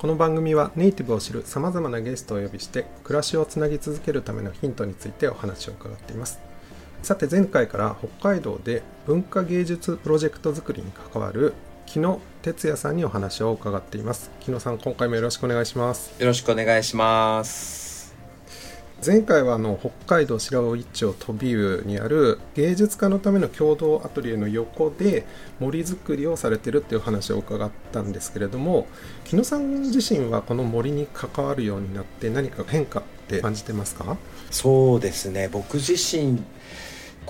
この番組はネイティブを知るさまざまなゲストをお呼びして暮らしをつなぎ続けるためのヒントについてお話を伺っています。さて前回から北海道で文化芸術プロジェクト作りに関わる木野哲也さんにお話を伺っています。木野さん今回もよろしくお願いします。よろしくお願いします。前回はあの北海道白尾市町飛び湯にある芸術家のための共同アトリエの横で森づくりをされてるっていう話を伺ったんですけれども木野さん自身はこの森に関わるようになって何か変化って感じてますか？そうですね。僕自身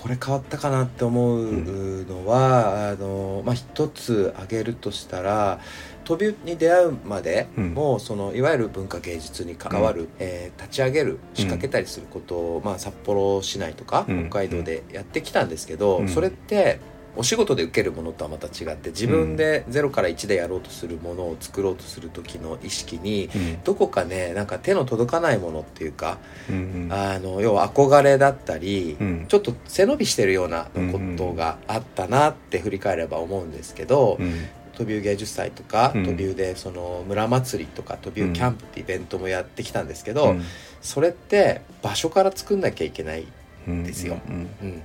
これ変わったかなって思うのは、あのまあ、一つ挙げるとしたら飛びに出会うまでも、そのいわゆる文化芸術に関わる、えー立ち上げる仕掛けたりすることを、まあ、札幌市内とかうん。北海道でやってきたんですけど、うん。それってお仕事で受けるものとはまた違って自分で0から1でやろうとするものを作ろうとする時の意識にうん。どこかねなんか手の届かないものっていうかうんあの要は憧れだったり、うん。ちょっと背伸びしてるようなことがあったなって振り返れば思うんですけど、うん。飛び芸術祭とか、うん。飛びでその村祭りとか飛びキャンプってイベントもやってきたんですけど、うん。それって場所から作んなきゃいけない、うんですよ。うん。うん、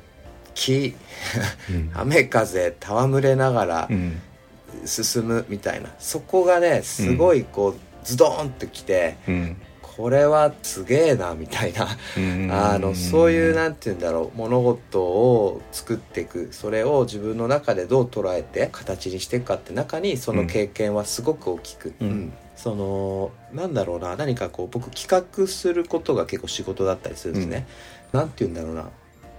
木うん。雨風戯れながらうん。進むみたいな。そこがねすごいこうズドーンときてうん。これはすげえなみたいな。うん。あのそういうなんて言うんだろう物事を作っていく。それを自分の中でどう捉えて形にしていくかって中にその経験はすごく大きく、うん。うん。そのなんだろうな何かこう僕企画することが結構仕事だったりするんですね、なんて言うんだろうな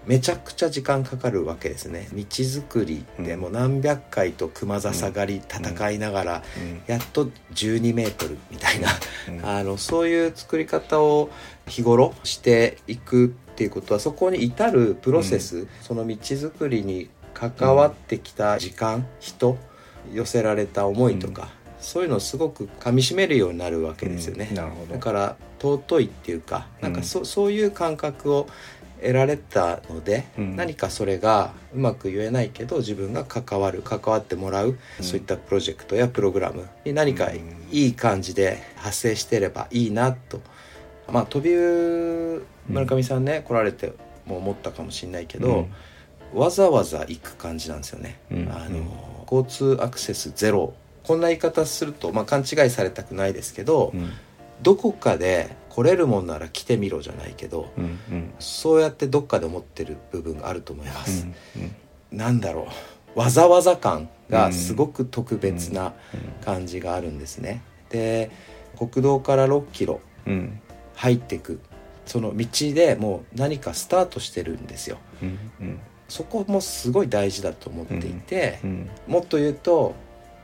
めちゃくちゃ時間かかるわけですね。道作りでもう何百回と熊笹狩り戦いながら、やっと12メートルみたいな、うん。あのそういう作り方を日頃していくっていうことはそこに至るプロセス、その道作りに関わってきた時間、人寄せられた思いとか、そういうのをすごくかみしめるようになるわけですよね。うん。なるほど。だから尊いっていうかなんかそ,、うそういう感覚を得られたので、うん。何かそれがうまく言えないけど自分が関わる関わってもらう、そういったプロジェクトやプログラムに何かいい感じで発生してればいいなと。まあ飛び村上さんね、来られても思ったかもしれないけど、わざわざ行く感じなんですよね。うん。あの交通アクセスゼロ。こんな言い方すると、まあ、勘違いされたくないですけど、うんどこかで来れるもんなら来てみろじゃないけど、うんうん。そうやってどっかで思ってる部分があると思います。うんなんだろう。わざわざ感がすごく特別な感じがあるんですね。で国道から6キロうん。入っていくその道でもう何かスタートしてるんですよ。うんうん。そこもすごい大事だと思っていて、うん。もっと言うと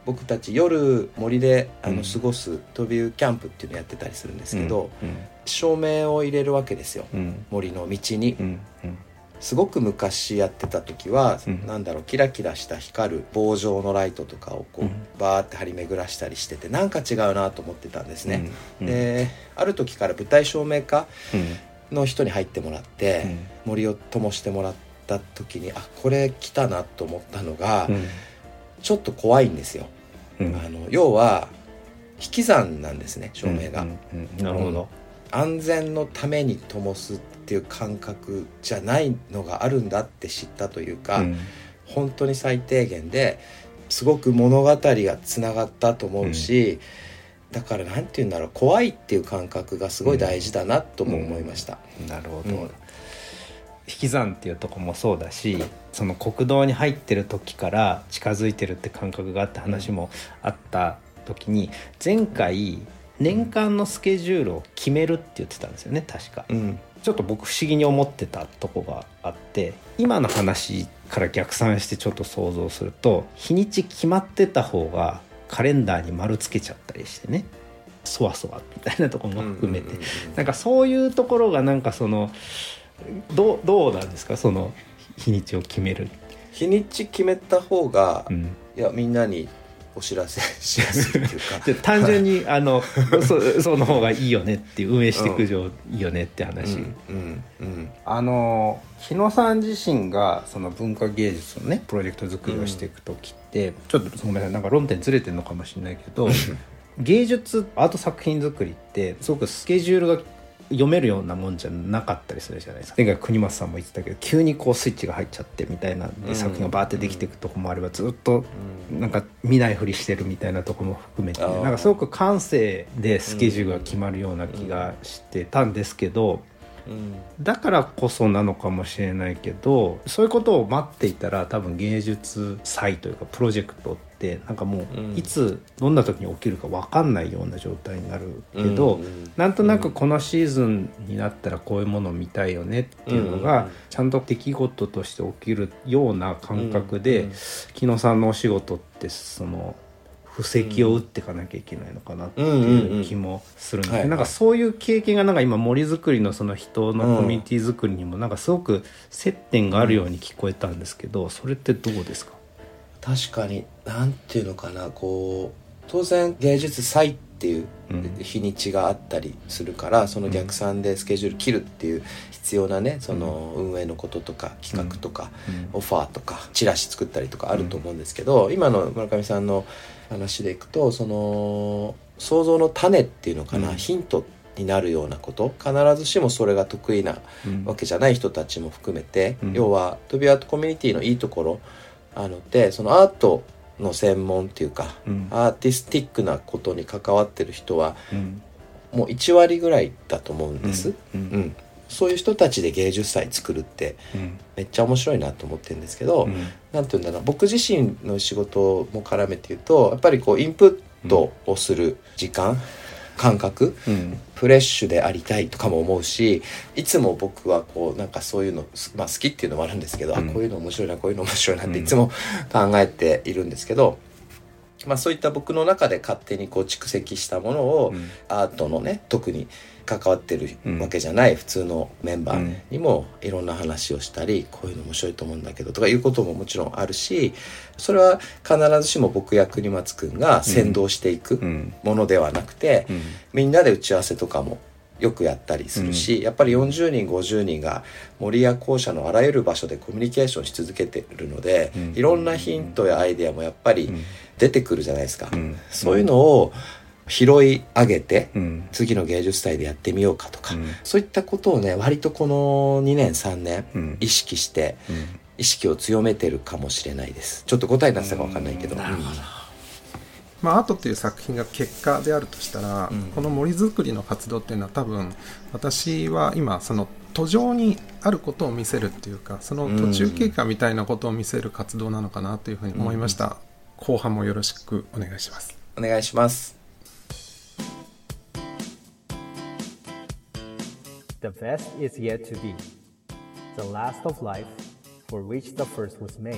僕たち夜森であうん。の過ごす飛びキャンプっていうのやってたりするんですけど、うん。照明を入れるわけですよ。うん。森の道に、すごく昔やってた時は、うん。なんだろうキラキラした光る棒状のライトとかをこう、うん。バーって張り巡らしたりしててなんか違うなと思ってたんですね、うん。である時から舞台照明家うん。の人に入ってもらって、うん。森を灯してもらった時にあこれ来たなと思ったのが、うんちょっと怖いんですよ、うん。あの要は引き算なんですね照明が、うんうんなるほど。安全のために灯すっていう感覚じゃないのがあるんだって知ったというか、うん。本当に最低限ですごく物語がつながったと思うし、だからなんて言うんだろう怖いっていう感覚がすごい大事だなとも思いました、なるほど、うん引き算っていうとこもそうだしその国道に入ってる時から近づいてるって感覚があって話もあった時に前回年間のスケジュールを決めるって言ってたんですよね確か、うんちょっと僕不思議に思ってたとこがあって今の話から逆算してちょっと想像すると日にち決まってた方がカレンダーに丸つけちゃったりしてねそわそわみたいなところも含めて、なんかそういうところがなんかそのどうどうなんですか？その日にちを決める、日にち決めた方が、うん、いやみんなにお知らせしやすいっていうか。で単純にあの そその方がいいよねっていう運営していく上いいよねって話、うんうんうん。あの日野さん自身がその文化芸術のねプロジェクト作りをしていく時って、ちょっとごめんなさいなんか論点ずれてるのかもしれないけど 芸術アート作品作りってすごくスケジュールが読めるようなもんじゃなかったりするじゃないですか。前回国松さんも言ってたけど急にこうスイッチが入っちゃってみたいなうん。作品がバーってできていくとこもあればずっとなんか見ないふりしてるみたいなとこも含めて、あーなんかすごく感性でスケジュールが決まるような気がしてたんですけど、うん。だからこそなのかもしれないけどそういうことを待っていたら多分芸術祭というかプロジェクトってなんかもういつどんな時に起きるか分かんないような状態になるけど、うんうんなんとなくこのシーズンになったらこういうものを見たいよねっていうのがちゃんと出来事として起きるような感覚で、木野さんのお仕事ってその布石を打っていかなきゃいけないのかなっていう気もするんでなんかそういう経験がなんか今森づくりのその人のコミュニティ作りにもなんかすごく接点があるように聞こえたんですけどそれってどうですか？確かになんていうのかなこう当然芸術祭っていううん日にちがあったりするから、その逆算でスケジュール切るっていう必要なねその運営のこととか企画とか、オファーとかチラシ作ったりとかあると思うんですけど、今の村上さんの話でいくとその想像の種っていうのかな、うん。ヒントになるようなこと必ずしもそれが得意なうん。わけじゃない人たちも含めて、うん。要はトビアートコミュニティのいいところあのでそのアートの専門っていうか、うん。アーティスティックなことに関わってる人はうん。もう1割ぐらいだと思うんです、ううん。ん。そういう人たちで芸術祭作るってうん。めっちゃ面白いなと思ってるんですけど、うん。なんて言うんだろう僕自身の仕事も絡めて言うとやっぱりこうインプットをする時間、感覚うん。フレッシュでありたいとかも思うしいつも僕はこうなんかそういうの、まあ、好きっていうのもあるんですけど、うん。あこういうの面白いなこういうの面白いなっうん。ていつも考えているんですけど、まあ、そういった僕の中で勝手にこう蓄積したものを、うん。アートのね特に関わってるうん。わけじゃない普通のメンバーにもいろんな話をしたりこういうの面白いと思うんだけどとかいうことももちろんあるしそれは必ずしも僕や国松くんが先導していくうん。ものではなくて、うん。みんなで打ち合わせとかもよくやったりするし、やっぱり40人50人が森や校舎のあらゆる場所でコミュニケーションし続けてるので、うん。いろんなヒントやアイデアもやっぱりうん。出てくるじゃないですか、うん。そういうのを拾い上げて、うん。次の芸術祭でやってみようかとか、うん。そういったことをね割とこの2年3年うん。意識してうん。意識を強めてるかもしれないです。ちょっと答えになってたか分かんないけど、なるほど。まあ、アートっていう作品が結果であるとしたら、うん。この森づくりの活動っていうのは多分私は今その途上にあることを見せるっていうかその途中経過みたいなことを見せる活動なのかなというふうに思いました、後半もよろしくお願いします。お願いします。The best is yet to be, the last of life for which the first was made.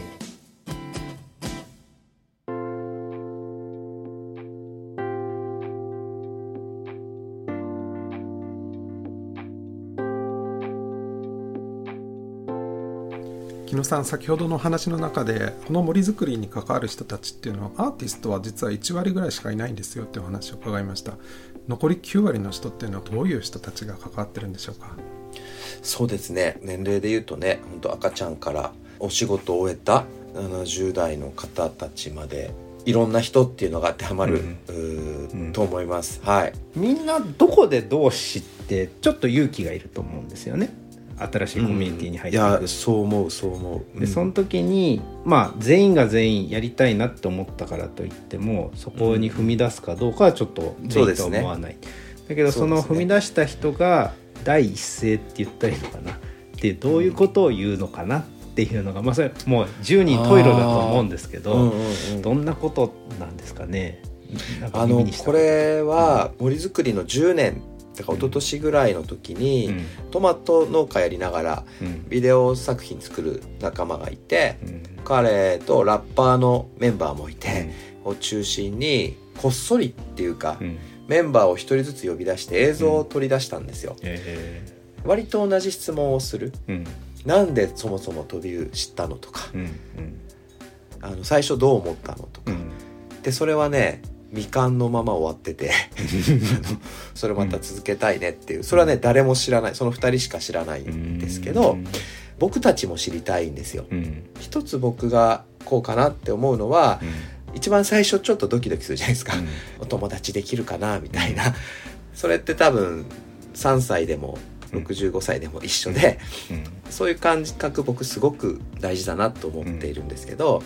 木野さん先ほどの話の中でこの森づくりに関わる人たちっていうのはアーティストは実は1割ぐらいしかいないんですよってお話を伺いました残り9割の人っていうのはどういう人たちが関わってるんでしょうか？そうですね。年齢で言うとね本当赤ちゃんからお仕事を終えた70代の方たちまでいろんな人っていうのが当てはまる、うん。と思います。はい。みんなどこでどう知ってちょっと勇気がいると思うんですよね新しいコミュニティに入っていく、いやそう思うそう思う。でその時にまあ全員が全員やりたいなって思ったからといってもそこに踏み出すかどうかはちょっと全員とは思わない、だけどその踏み出した人が第一声って言ったらいいのかなってどういうことを言うのかなっていうのが、まあそれもう十人十色だと思うんですけど、うんうんうん。どんなことなんですかね。あのこれは森づくりの10年だから一昨年ぐらいの時に、うん。トマト農家やりながらうん。ビデオ作品作る仲間がいてうん。彼とラッパーのメンバーもいて、を中心にこっそりっていうか、うん。メンバーを一人ずつ呼び出して映像を取り出したんですよ。え。割と同じ質問をする。うん。なんでそもそも飛び知ったのとか。うん。あの最初どう思ったのとか、うん。でそれはね未完のまま終わってて。あのそれまた続けたいねっていう。それはね誰も知らない。その2人しか知らないんですけど僕たちも知りたいんですよ。うん。一つ僕がこうかなって思うのは一番最初ちょっとドキドキするじゃないですか、お友達できるかなみたいな。それって多分3歳でも65歳でも一緒で、そういう感覚僕すごく大事だなと思っているんですけど、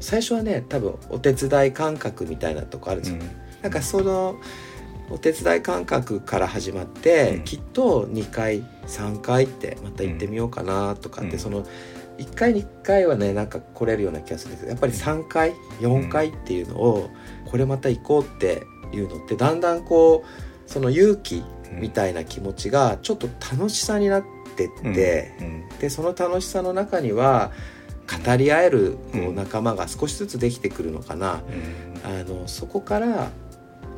最初はね多分お手伝い感覚みたいなとこあるん。ですよ、なんかそのお手伝い感覚から始まって、うん。きっと2回3回ってまた行ってみようかなとかって、うん。その1回に1回はねなんか来れるような気がするんですけどやっぱり3回4回っていうのを、これまた行こうっていうのってだんだんこうその勇気みたいな気持ちがちょっと楽しさになってって、でその楽しさの中には語り合えるこううん仲間が少しずつできてくるのかな、あのそこから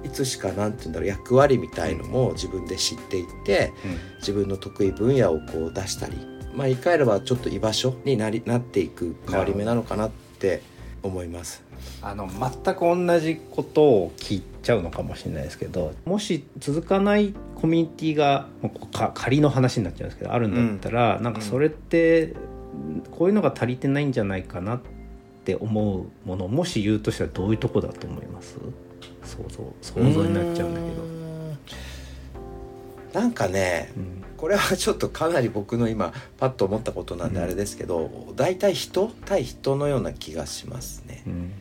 いつしかなんて言うんだろう役割みたいのも自分で知っていって自分の得意分野をこう出したりまあ言い換えればちょっと居場所になりなっていく変わり目なのかなって思います。あの全く同じことを聞いちゃうのかもしれないですけどもし続かないコミュニティがもうか仮の話になっちゃうんですけどあるんだったら、なんかそれってこういうのが足りてないんじゃないかなって思うものもし言うとしたらどういうとこだと思います？想像想像になっちゃうんだけど。ど。なんかねうんこれはちょっとかなり僕の今パッと思ったことなんであれですけど、大体人対人のような気がしますね。うん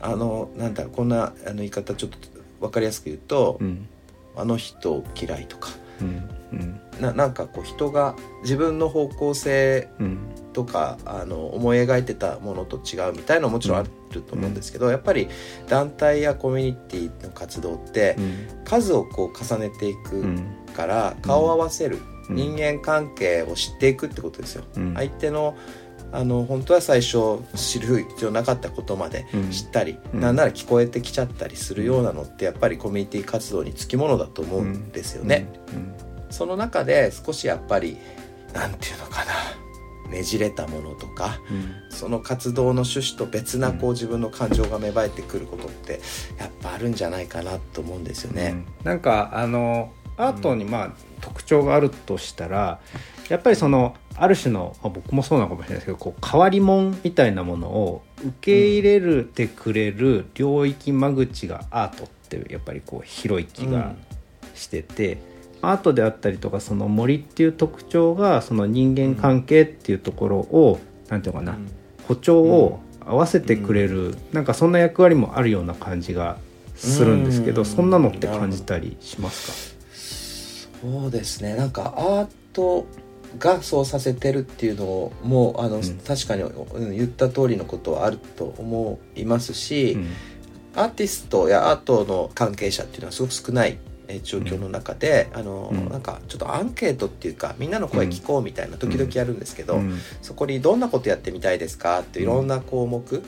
あのなんだろうこんなあの言い方ちょっと分かりやすく言うと、うんあの人嫌いとかうんうん。ななんかこう人が自分の方向性うん。とかあの思い描いてたものと違うみたいなのももちろんあると思うんですけど、やっぱり団体やコミュニティの活動って数をこう重ねていくうん。から顔を合わせる、うん。人間関係を知っていくってことですよ。うん。相手のあの本当は最初知る必要なかったことまでうん。知ったり、うん。なんなら聞こえてきちゃったりするようなのってやっぱりコミュニティ活動につきものだと思うんですよね。その中で少しやっぱりなんていうのかなねじれたものとかその活動の趣旨と別なこう自分の感情が芽生えてくることってやっぱあるんじゃないかなと思うんですよね。うん。なんかあのアートにまあ、特徴があるとしたらやっぱりそのある種の、まあ僕もそうなのかもしれないですけどこう変わり者みたいなものを受け入れるてくれる領域間口がアートってやっぱりこう広い気がしてて、アートであったりとかその森っていう特徴がその人間関係っていうところを、なんていうのかな、歩調を合わせてくれる、なんかそんな役割もあるような感じがするんですけど、うん。そんなのって感じたりしますそうですね。なんかアートがそうさせてるっていうのをもうあの、ん。確かにうん言った通りのことはあると思いますし、か、アーティストやアートの関係者っていうのはすごく少ないえー状況の中で、あのうん。なんかちょっとアンケートっていうかみんなの声聞こうみたいな時々やるんですけど、うん。そこにどんなことやってみたいですかっていろんな項目、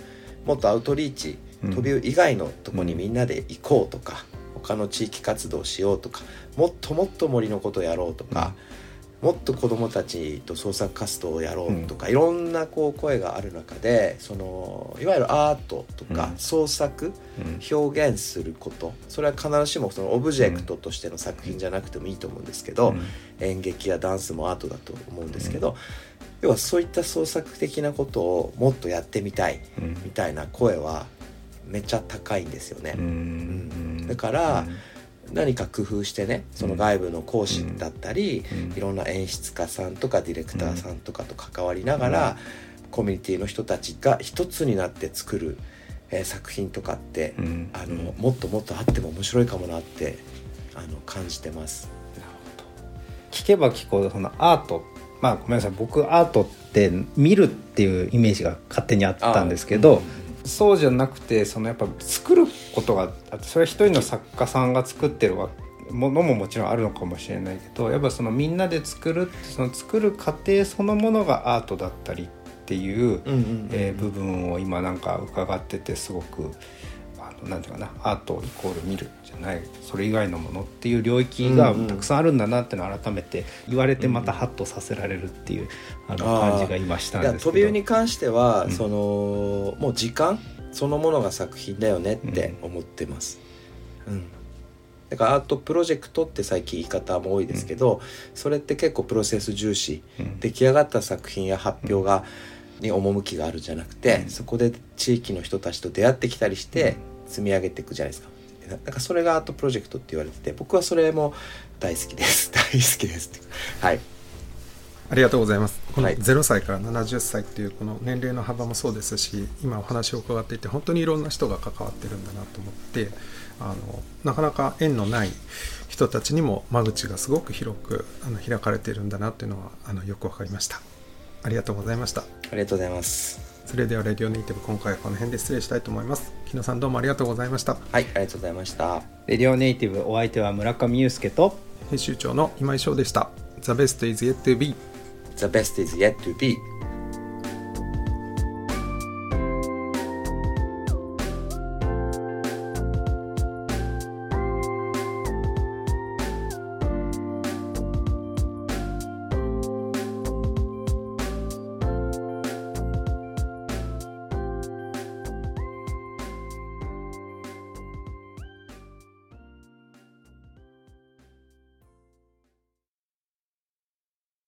もっとアウトリーチうん。飛び以外のとこにみんなで行こうとか、他の地域活動しようとかもっともっと森のことやろうとか、もっと子どもたちと創作活動をやろうとか、いろんなこう声がある中でそのいわゆるアートとかうん。創作、表現すること。それは必ずしもそのオブジェクトとしての作品じゃなくてもいいと思うんですけど、演劇やダンスもアートだと思うんですけど、要はそういった創作的なことをもっとやってみたいうん。みたいな声はめっちゃ高いんですよね。うん。だから何か工夫してねその外部の講師だったり、うん。いろんな演出家さんとかディレクターさんとかと関わりながら、コミュニティの人たちが一つになって作る、えー作品とかって、うん。あのもっともっとあっても面白いかもなってあの感じてます。聞けば聞くほどそのアートまあごめんなさい。僕アートって見るっていうイメージが勝手にあったんですけど、そうじゃなくてそのやっぱ作ることがあってそれは一人の作家さんが作ってるわものももちろんあるのかもしれないけどやっぱそのみんなで作るってその作る過程そのものがアートだったりっていう、部分を今なんか伺っててすごくあのなんていうかなアートイコール見るじゃゃないそれ以外のものっていう領域がたくさんあるんだなっていうのを改めて言われてまたハッとさせられるっていうあの感じが今したんですけど。飛び湯に関しては、うん。そのもう時間そのものが作品だよねって思ってます。うん。だからアートプロジェクトって最近言い方も多いですけど、それって結構プロセス重視、うん。出来上がった作品や発表が、に趣があるんじゃなくて、うん。そこで地域の人たちと出会ってきたりして積み上げていくじゃないですか。だからそれがアートプロジェクトって言われてて僕はそれも大好きです。大好きですって。はいありがとうございます。このはい0歳から70歳っていうこの年齢の幅もそうですし、今お話を伺っていて本当にいろんな人が関わってるんだなと思って、あのなかなか縁のない人たちにも間口がすごく広くあの開かれているんだなっていうのはあのよくわかりました。ありがとうございました。ありがとうございますそれではレディオネイティブ今回はこの辺で失礼したいと思います。木野さんどうもありがとうございました。はいありがとうございましたレディオネイティブお相手は村上祐介と編集長の今井翔でした。The best is yet to be. The best is yet to be